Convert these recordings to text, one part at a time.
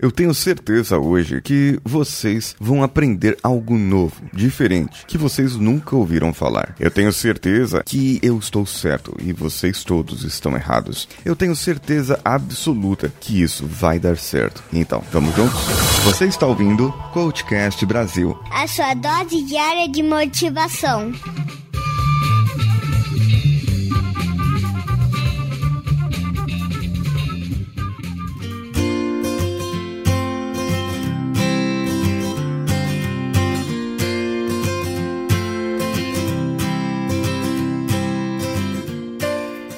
Eu tenho certeza hoje que vocês vão aprender algo novo, diferente, que vocês nunca ouviram falar. Eu tenho certeza que eu estou certo e vocês todos estão errados. Eu tenho certeza absoluta que isso vai dar certo. Então, vamos juntos? Você está ouvindo Coachcast Brasil. A sua dose diária de motivação.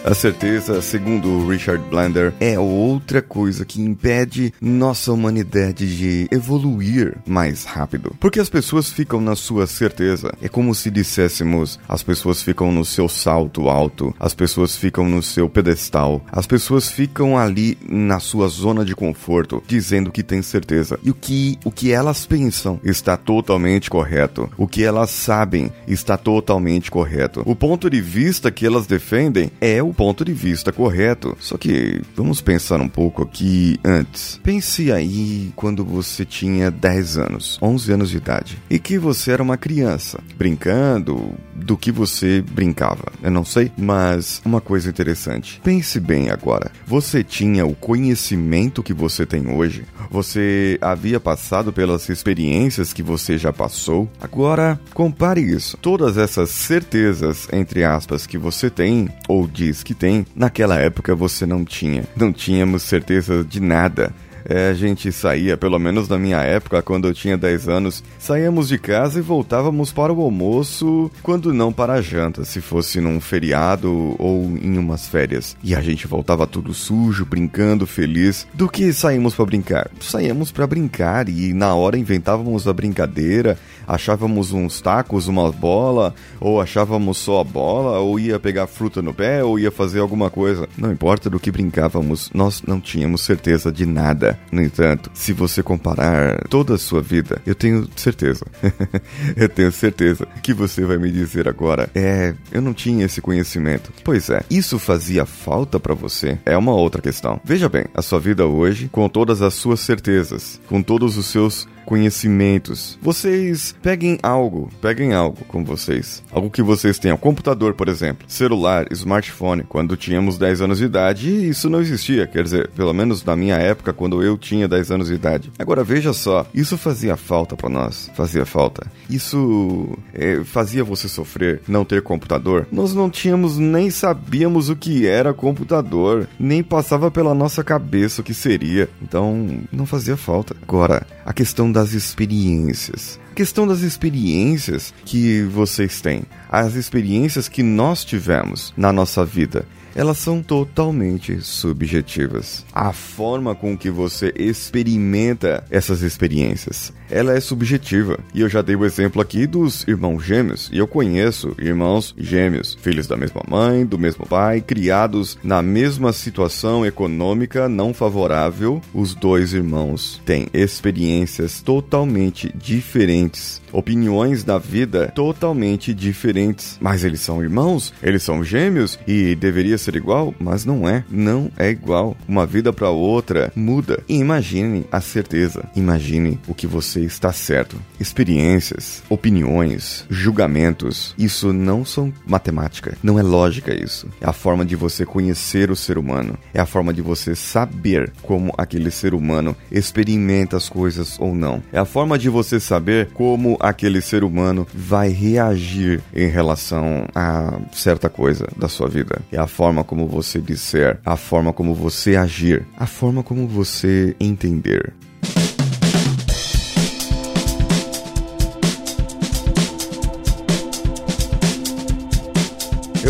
A certeza, segundo Richard Blender, é outra coisa que impede nossa humanidade de evoluir mais rápido. Porque as pessoas ficam na sua certeza. É como se disséssemos: as pessoas ficam no seu salto alto, as pessoas ficam no seu pedestal, as pessoas ficam ali na sua zona de conforto, dizendo que tem certeza. E o que, o que elas pensam está totalmente correto. O que elas sabem está totalmente correto. O ponto de vista que elas defendem é o o ponto de vista correto. Só que vamos pensar um pouco aqui antes. Pense aí quando você tinha 10 anos, 11 anos de idade, e que você era uma criança, brincando do que você brincava. Eu não sei, mas uma coisa interessante. Pense bem agora. Você tinha o conhecimento que você tem hoje? Você havia passado pelas experiências que você já passou? Agora, compare isso. Todas essas certezas, entre aspas, que você tem ou diz que tem, naquela época você não tinha. Não tínhamos certeza de nada. É, a gente saía, pelo menos na minha época, quando eu tinha 10 anos, saíamos de casa e voltávamos para o almoço, quando não para a janta, se fosse num feriado ou em umas férias. E a gente voltava tudo sujo, brincando, feliz. Do que saímos para brincar? Saíamos para brincar e na hora inventávamos a brincadeira, achávamos uns tacos, uma bola, ou achávamos só a bola, ou ia pegar fruta no pé, ou ia fazer alguma coisa. Não importa do que brincávamos, nós não tínhamos certeza de nada. No entanto, se você comparar toda a sua vida, eu tenho certeza, eu tenho certeza que você vai me dizer agora: é, eu não tinha esse conhecimento. Pois é, isso fazia falta para você? É uma outra questão. Veja bem, a sua vida hoje, com todas as suas certezas, com todos os seus conhecimentos. Vocês peguem algo, peguem algo com vocês. Algo que vocês tenham. Computador, por exemplo. Celular, smartphone. Quando tínhamos 10 anos de idade, isso não existia. Quer dizer, pelo menos na minha época, quando eu tinha 10 anos de idade. Agora veja só, isso fazia falta para nós. Fazia falta. Isso é, fazia você sofrer não ter computador. Nós não tínhamos nem sabíamos o que era computador, nem passava pela nossa cabeça o que seria. Então, não fazia falta. Agora, a questão da das experiências. A questão das experiências que vocês têm, as experiências que nós tivemos na nossa vida elas são totalmente subjetivas. A forma com que você experimenta essas experiências, ela é subjetiva. E eu já dei o exemplo aqui dos irmãos gêmeos, e eu conheço irmãos gêmeos, filhos da mesma mãe, do mesmo pai, criados na mesma situação econômica não favorável. Os dois irmãos têm experiências totalmente diferentes, opiniões da vida totalmente diferentes, mas eles são irmãos, eles são gêmeos e deveria ser igual, mas não é. Não é igual. Uma vida para outra muda. E imagine a certeza. Imagine o que você está certo. Experiências, opiniões, julgamentos. Isso não são matemática. Não é lógica isso. É a forma de você conhecer o ser humano. É a forma de você saber como aquele ser humano experimenta as coisas ou não. É a forma de você saber como aquele ser humano vai reagir em relação a certa coisa da sua vida. É a forma como você disser, a forma como você agir, a forma como você entender.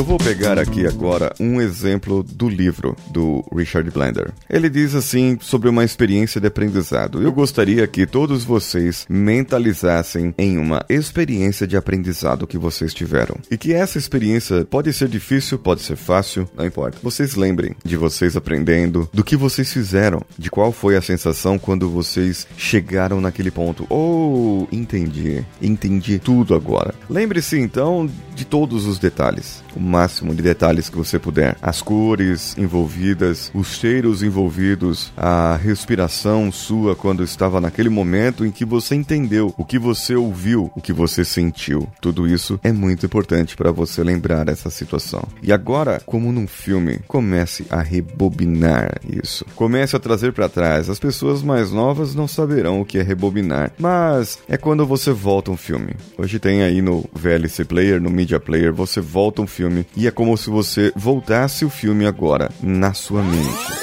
Eu vou pegar aqui agora um exemplo do livro do Richard Blender. Ele diz assim sobre uma experiência de aprendizado. Eu gostaria que todos vocês mentalizassem em uma experiência de aprendizado que vocês tiveram. E que essa experiência pode ser difícil, pode ser fácil, não importa. Vocês lembrem de vocês aprendendo, do que vocês fizeram, de qual foi a sensação quando vocês chegaram naquele ponto. Oh, entendi. Entendi tudo agora. Lembre-se então de todos os detalhes. O máximo de detalhes que você puder. As cores envolvidas, os cheiros envolvidos, a respiração sua quando estava naquele momento em que você entendeu, o que você ouviu, o que você sentiu. Tudo isso é muito importante para você lembrar essa situação. E agora, como num filme, comece a rebobinar isso. Comece a trazer para trás. As pessoas mais novas não saberão o que é rebobinar, mas é quando você volta um filme. Hoje tem aí no VLC Player, no Media Player, você volta um filme e é como se você voltasse o filme agora na sua mente.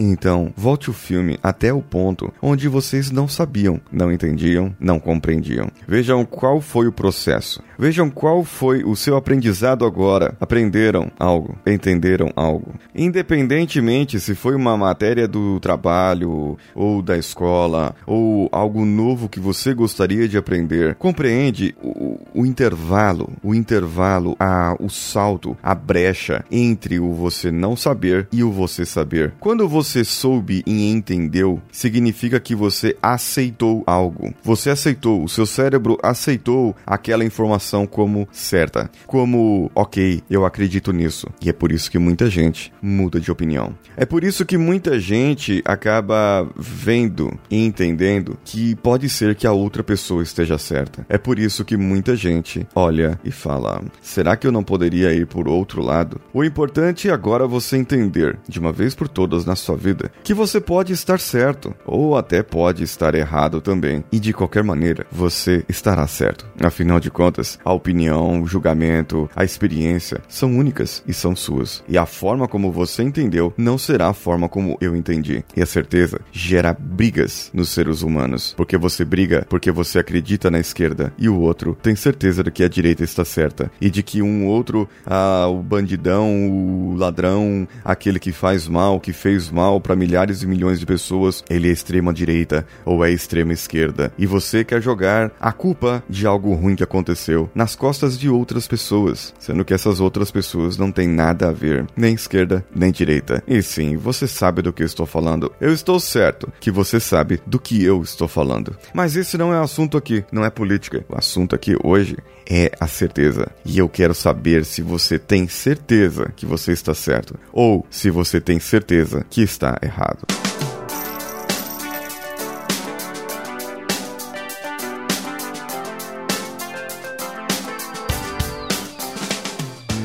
Então, volte o filme até o ponto onde vocês não sabiam, não entendiam, não compreendiam. Vejam qual foi o processo. Vejam qual foi o seu aprendizado agora. Aprenderam algo, entenderam algo. Independentemente se foi uma matéria do trabalho ou da escola ou algo novo que você gostaria de aprender, compreende o, o intervalo, o intervalo, a, o salto, a brecha entre o você não saber e o você saber. Quando você soube e entendeu, significa que você aceitou algo. Você aceitou, o seu cérebro aceitou aquela informação como certa, como, ok, eu acredito nisso. E é por isso que muita gente muda de opinião. É por isso que muita gente acaba vendo e entendendo que pode ser que a outra pessoa esteja certa. É por isso que muita gente olha e fala: será que eu não poderia ir por outro lado? O importante é agora você entender, de uma vez por todas na sua vida que você pode estar certo ou até pode estar errado também. E de qualquer maneira, você estará certo. Afinal de contas, a opinião, o julgamento, a experiência são únicas e são suas. E a forma como você entendeu não será a forma como eu entendi. E a certeza gera brigas nos seres humanos, porque você briga porque você acredita na esquerda e o outro tem certeza de que a direita está certa e de que um outro, ah, o bandidão, o ladrão, aquele que faz mal, que fez mal para milhares e milhões de pessoas, ele é extrema direita ou é extrema esquerda. E você quer jogar a culpa de algo ruim que aconteceu nas costas de outras pessoas, sendo que essas outras pessoas não têm nada a ver, nem esquerda, nem direita. E sim, você sabe do que eu estou falando. Eu estou certo que você sabe do que eu estou falando. Mas esse não é o assunto aqui, não é política. O assunto aqui hoje é a certeza. E eu quero saber se você tem certeza que você está certo ou se você tem certeza que está errado.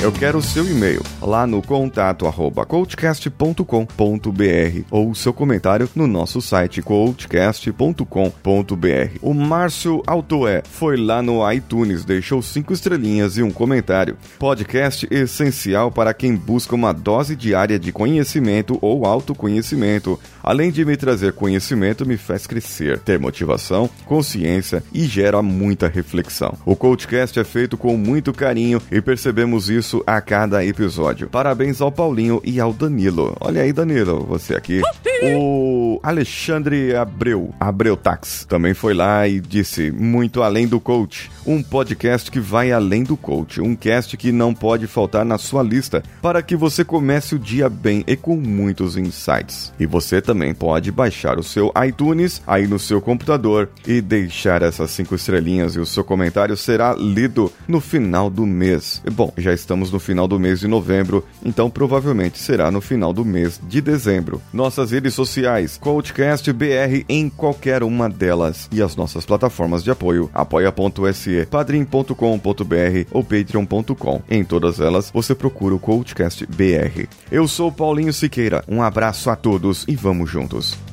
Eu quero o seu e-mail lá no contato arroba coachcast.com.br ou o seu comentário no nosso site coachcast.com.br. O Márcio Altoé foi lá no iTunes, deixou cinco estrelinhas e um comentário. Podcast essencial para quem busca uma dose diária de conhecimento ou autoconhecimento. Além de me trazer conhecimento, me faz crescer, ter motivação, consciência e gera muita reflexão. O Coachcast é feito com muito carinho e percebemos isso isso a cada episódio. Parabéns ao Paulinho e ao Danilo. Olha aí, Danilo, você aqui. O Alexandre Abreu, Abreu Tax, também foi lá e disse: Muito além do coach. Um podcast que vai além do coach. Um cast que não pode faltar na sua lista para que você comece o dia bem e com muitos insights. E você também pode baixar o seu iTunes aí no seu computador e deixar essas cinco estrelinhas e o seu comentário será lido no final do mês. Bom, já estamos no final do mês de novembro, então provavelmente será no final do mês de dezembro. Nossas redes sociais, Coachcast BR em qualquer uma delas e as nossas plataformas de apoio, apoia.se, padrim.com.br ou patreon.com. Em todas elas você procura o Coachcast BR. Eu sou Paulinho Siqueira, um abraço a todos e vamos juntos.